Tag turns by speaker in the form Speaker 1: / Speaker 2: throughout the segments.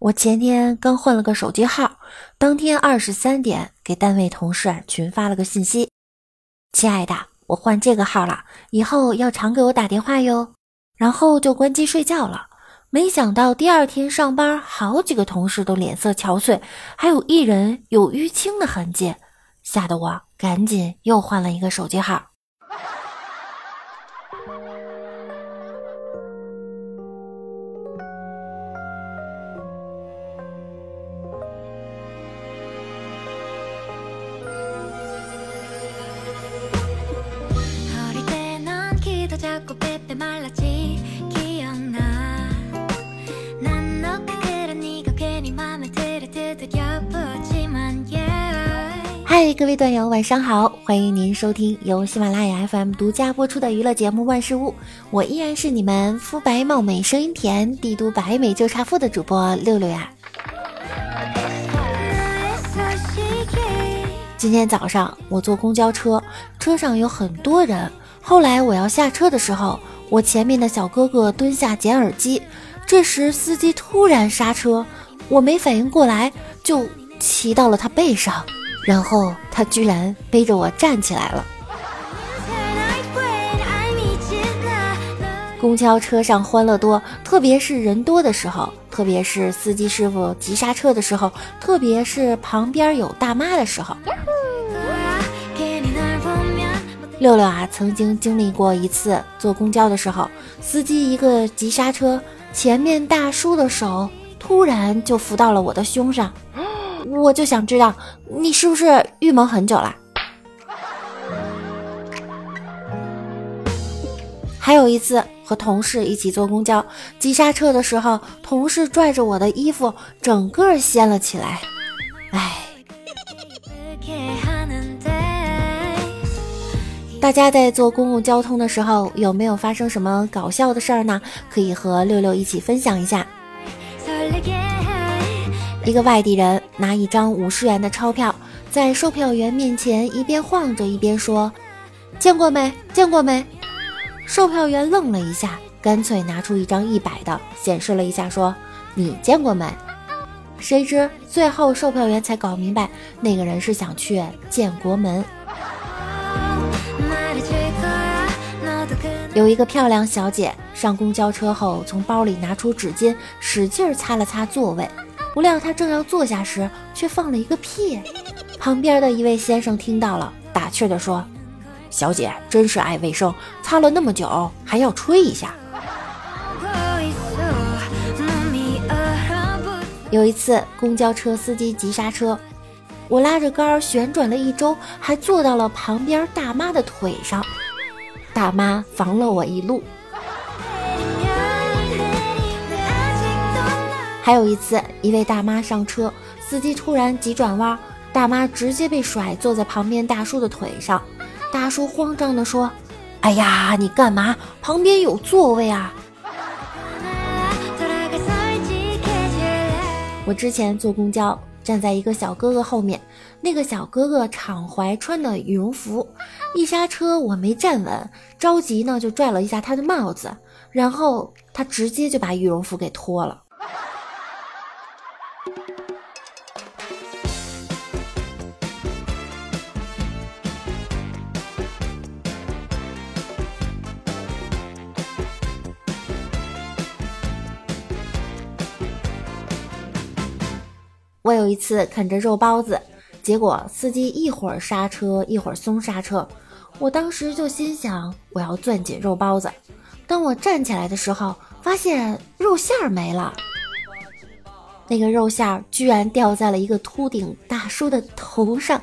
Speaker 1: 我前天刚换了个手机号，当天二十三点给单位同事群发了个信息：“亲爱的，我换这个号了，以后要常给我打电话哟。”然后就关机睡觉了。没想到第二天上班，好几个同事都脸色憔悴，还有一人有淤青的痕迹，吓得我赶紧又换了一个手机号。各位段友，晚上好！欢迎您收听由喜马拉雅 FM 独家播出的娱乐节目《万事屋》，我依然是你们肤白貌美、声音甜、帝都白美就差富的主播六六呀。今天早上我坐公交车，车上有很多人。后来我要下车的时候，我前面的小哥哥蹲下捡耳机，这时司机突然刹车，我没反应过来，就骑到了他背上。然后他居然背着我站起来了。公交车上欢乐多，特别是人多的时候，特别是司机师傅急刹车的时候，特别是旁边有大妈的时候。六六啊，曾经经历过一次坐公交的时候，司机一个急刹车，前面大叔的手突然就扶到了我的胸上。我就想知道，你是不是预谋很久了？还有一次和同事一起坐公交，急刹车的时候，同事拽着我的衣服，整个掀了起来。哎，大家在坐公共交通的时候，有没有发生什么搞笑的事儿呢？可以和六六一起分享一下。一个外地人拿一张五十元的钞票，在售票员面前一边晃着一边说：“见过没？见过没？”售票员愣了一下，干脆拿出一张一百的，显示了一下，说：“你见过没？”谁知最后售票员才搞明白，那个人是想去建国门。有一个漂亮小姐上公交车后，从包里拿出纸巾，使劲擦了擦座位。不料他正要坐下时，却放了一个屁。旁边的一位先生听到了，打趣地说：“小姐真是爱卫生，擦了那么久还要吹一下。”有一次，公交车司机急刹车，我拉着杆旋转了一周，还坐到了旁边大妈的腿上，大妈防了我一路。还有一次，一位大妈上车，司机突然急转弯，大妈直接被甩坐在旁边大叔的腿上。大叔慌张地说：“哎呀，你干嘛？旁边有座位啊！” 我之前坐公交，站在一个小哥哥后面，那个小哥哥敞怀穿的羽绒服，一刹车我没站稳，着急呢就拽了一下他的帽子，然后他直接就把羽绒服给脱了。我有一次啃着肉包子，结果司机一会儿刹车一会儿松刹车，我当时就心想我要攥紧肉包子。当我站起来的时候，发现肉馅儿没了，那个肉馅儿居然掉在了一个秃顶大叔的头上。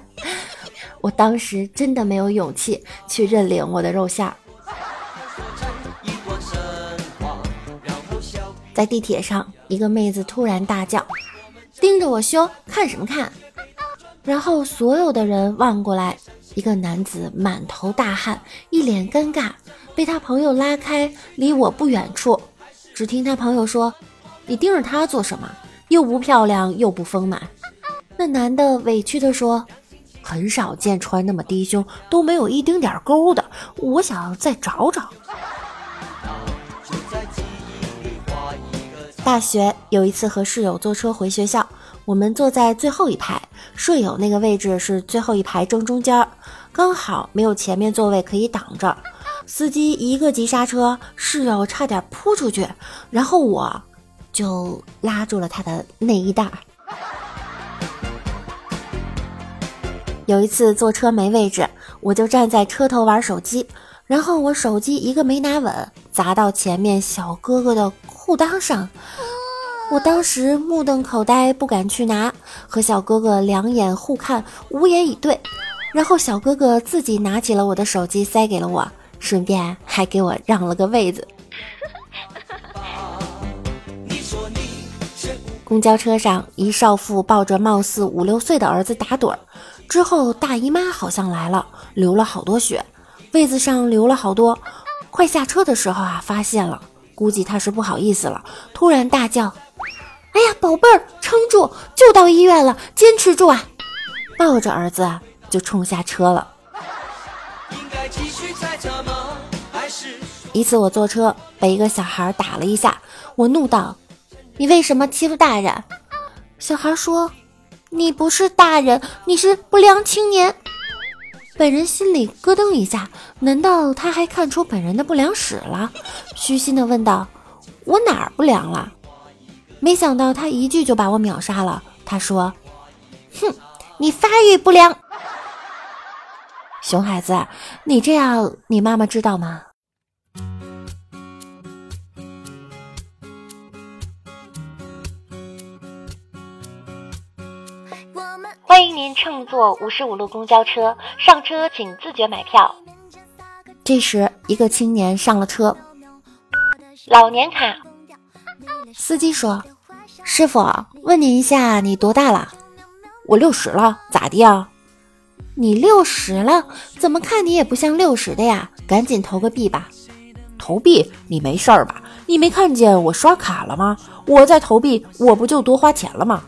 Speaker 1: 我当时真的没有勇气去认领我的肉馅儿。在地铁上，一个妹子突然大叫。盯着我胸，看什么看？然后所有的人望过来，一个男子满头大汗，一脸尴尬，被他朋友拉开，离我不远处。只听他朋友说：“你盯着他做什么？又不漂亮，又不丰满。”那男的委屈地说：“很少见穿那么低胸都没有一丁点沟的，我想再找找。”大学有一次和室友坐车回学校，我们坐在最后一排，舍友那个位置是最后一排正中间，刚好没有前面座位可以挡着。司机一个急刹车，室友差点扑出去，然后我就拉住了他的内衣带。有一次坐车没位置，我就站在车头玩手机，然后我手机一个没拿稳，砸到前面小哥哥的裤裆上。我当时目瞪口呆，不敢去拿，和小哥哥两眼互看，无言以对。然后小哥哥自己拿起了我的手机，塞给了我，顺便还给我让了个位子。公交车上，一少妇抱着貌似五六岁的儿子打盹儿。之后大姨妈好像来了，流了好多血，位子上流了好多。快下车的时候啊，发现了，估计他是不好意思了，突然大叫：“哎呀，宝贝儿，撑住，就到医院了，坚持住啊！”抱着儿子就冲下车了。一次我坐车被一个小孩打了一下，我怒道：“你为什么欺负大人？”小孩说。你不是大人，你是不良青年。本人心里咯噔一下，难道他还看出本人的不良史了？虚心的问道：“我哪儿不良了？”没想到他一句就把我秒杀了。他说：“哼，你发育不良。”熊孩子，你这样，你妈妈知道吗？欢迎您乘坐五十五路公交车，上车请自觉买票。这时，一个青年上了车，老年卡。司机说：“师傅，问您一下，你多大了？我六十了，咋的呀？你六十了，怎么看你也不像六十的呀？赶紧投个币吧。投币？你没事儿吧？你没看见我刷卡了吗？我在投币，我不就多花钱了吗？”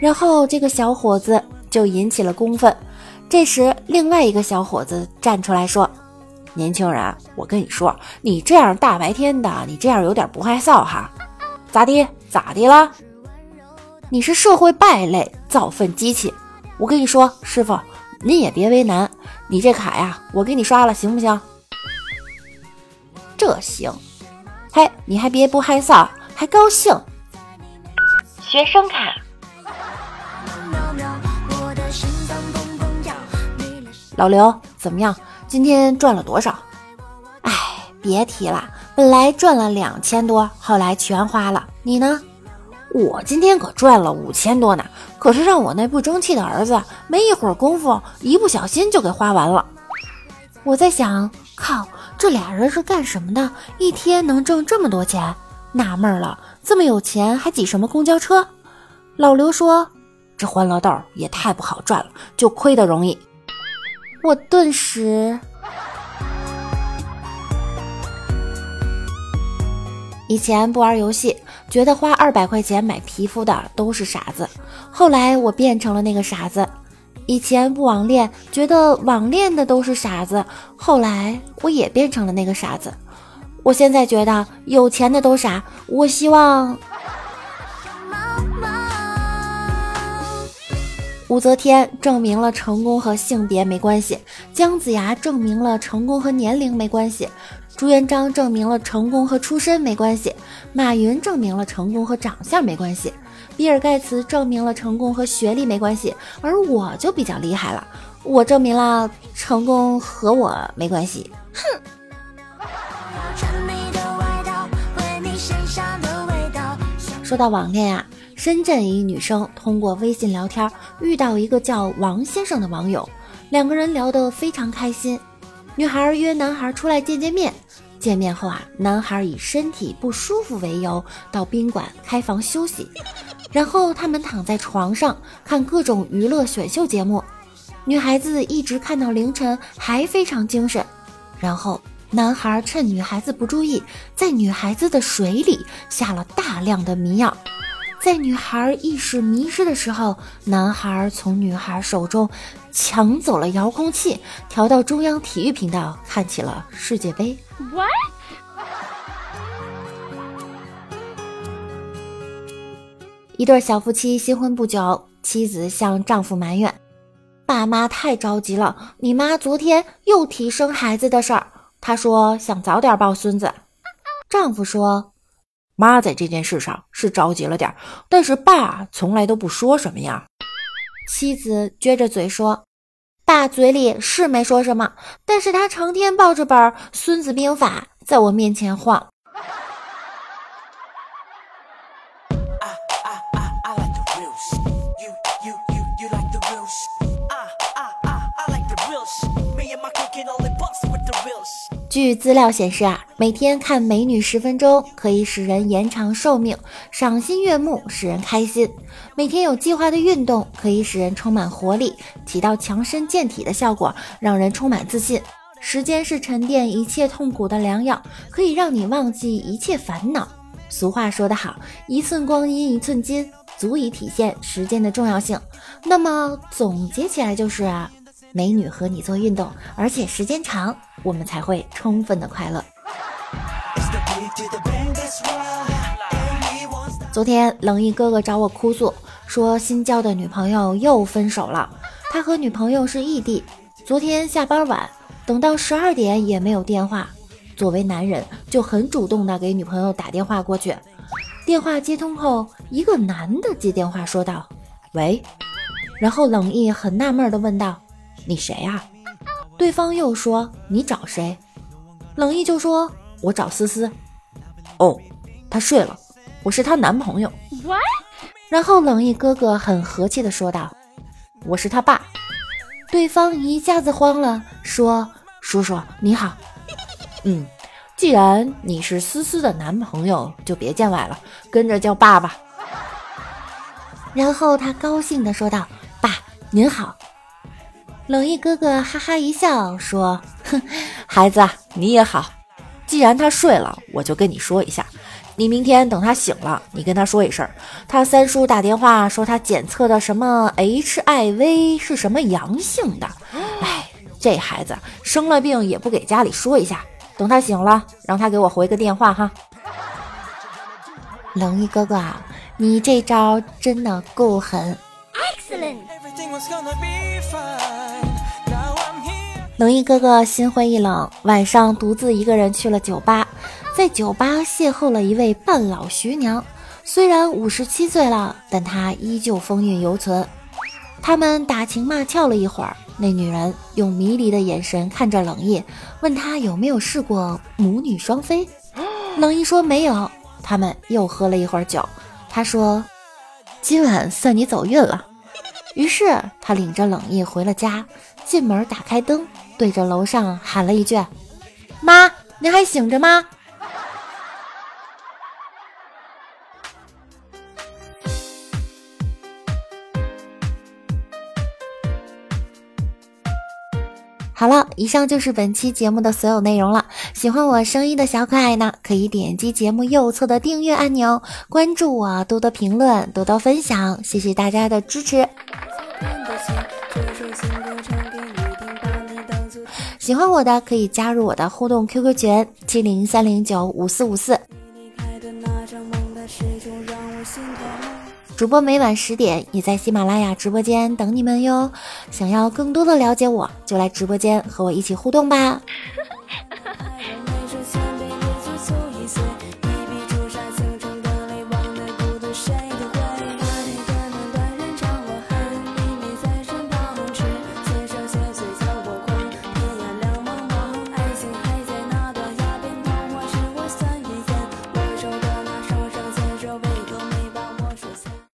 Speaker 1: 然后这个小伙子就引起了公愤。这时，另外一个小伙子站出来说：“年轻人，我跟你说，你这样大白天的，你这样有点不害臊哈。咋的？咋的了？你是社会败类，造粪机器。我跟你说，师傅，您也别为难，你这卡呀，我给你刷了，行不行？这行。嘿，你还别不害臊，还高兴。学生卡。”老刘，怎么样？今天赚了多少？哎，别提了，本来赚了两千多，后来全花了。你呢？我今天可赚了五千多呢，可是让我那不争气的儿子没一会儿功夫，一不小心就给花完了。我在想，靠，这俩人是干什么的？一天能挣这么多钱？纳闷了，这么有钱还挤什么公交车？老刘说，这欢乐豆也太不好赚了，就亏得容易。我顿时，以前不玩游戏，觉得花二百块钱买皮肤的都是傻子。后来我变成了那个傻子。以前不网恋，觉得网恋的都是傻子。后来我也变成了那个傻子。我现在觉得有钱的都傻。我希望。武则天证明了成功和性别没关系，姜子牙证明了成功和年龄没关系，朱元璋证明了成功和出身没关系，马云证明了成功和长相没关系，比尔盖茨证明了成功和学历没关系，而我就比较厉害了，我证明了成功和我没关系。哼！说到网恋啊。深圳一女生通过微信聊天遇到一个叫王先生的网友，两个人聊得非常开心。女孩约男孩出来见见面，见面后啊，男孩以身体不舒服为由到宾馆开房休息，然后他们躺在床上看各种娱乐选秀节目，女孩子一直看到凌晨还非常精神，然后男孩趁女孩子不注意，在女孩子的水里下了大量的迷药。在女孩意识迷失的时候，男孩从女孩手中抢走了遥控器，调到中央体育频道看起了世界杯。What？一对小夫妻新婚不久，妻子向丈夫埋怨：“爸妈太着急了，你妈昨天又提生孩子的事儿，她说想早点抱孙子。”丈夫说：“
Speaker 2: 妈在这件事上是着急了点，但是爸从来都不说什么呀。”
Speaker 1: 妻子撅着嘴说：“爸嘴里是没说什么，但是他成天抱着本《孙子兵法》在我面前晃。”据资料显示啊，每天看美女十分钟可以使人延长寿命，赏心悦目，使人开心；每天有计划的运动可以使人充满活力，起到强身健体的效果，让人充满自信。时间是沉淀一切痛苦的良药，可以让你忘记一切烦恼。俗话说得好，一寸光阴一寸金，足以体现时间的重要性。那么总结起来就是啊。美女和你做运动，而且时间长，我们才会充分的快乐。昨天冷毅哥哥找我哭诉，说新交的女朋友又分手了。他和女朋友是异地，昨天下班晚，等到十二点也没有电话。作为男人，就很主动的给女朋友打电话过去。电话接通后，一个男的接电话说道：“喂。”然后冷毅很纳闷的问道。你谁呀？对方又说你找谁？冷毅就说我找思思。
Speaker 2: 哦，她睡了，我是她男朋友。
Speaker 1: 然后冷毅哥哥很和气的说道：“我是他爸。”对方一下子慌了，说：“叔叔你好。”
Speaker 2: 嗯，既然你是思思的男朋友，就别见外了，跟着叫爸爸。
Speaker 1: 然后他高兴的说道：“爸您好。”冷毅哥哥哈哈一笑，说：“
Speaker 2: 哼，孩子，你也好。既然他睡了，我就跟你说一下。你明天等他醒了，你跟他说一声，他三叔打电话说他检测的什么 HIV 是什么阳性的。哎，这孩子生了病也不给家里说一下。等他醒了，让他给我回个电话哈。”
Speaker 1: 冷毅哥哥啊，你这招真的够狠。冷毅哥哥心灰意冷，晚上独自一个人去了酒吧，在酒吧邂逅了一位半老徐娘，虽然五十七岁了，但她依旧风韵犹存。他们打情骂俏了一会儿，那女人用迷离的眼神看着冷毅，问他有没有试过母女双飞。冷毅说没有。他们又喝了一会儿酒，他说：“今晚算你走运了。”于是他领着冷意回了家，进门打开灯。对着楼上喊了一句：“妈，您还醒着吗？”好了，以上就是本期节目的所有内容了。喜欢我声音的小可爱呢，可以点击节目右侧的订阅按钮，关注我，多多评论，多多分享，谢谢大家的支持。喜欢我的可以加入我的互动 QQ 群七零三零九五四五四。主播每晚十点也在喜马拉雅直播间等你们哟。想要更多的了解我，就来直播间和我一起互动吧。